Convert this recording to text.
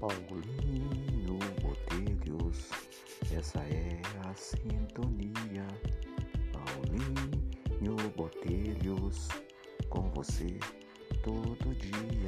Paulinho Botelhos, essa é a sintonia. Paulinho Botelhos, com você todo dia.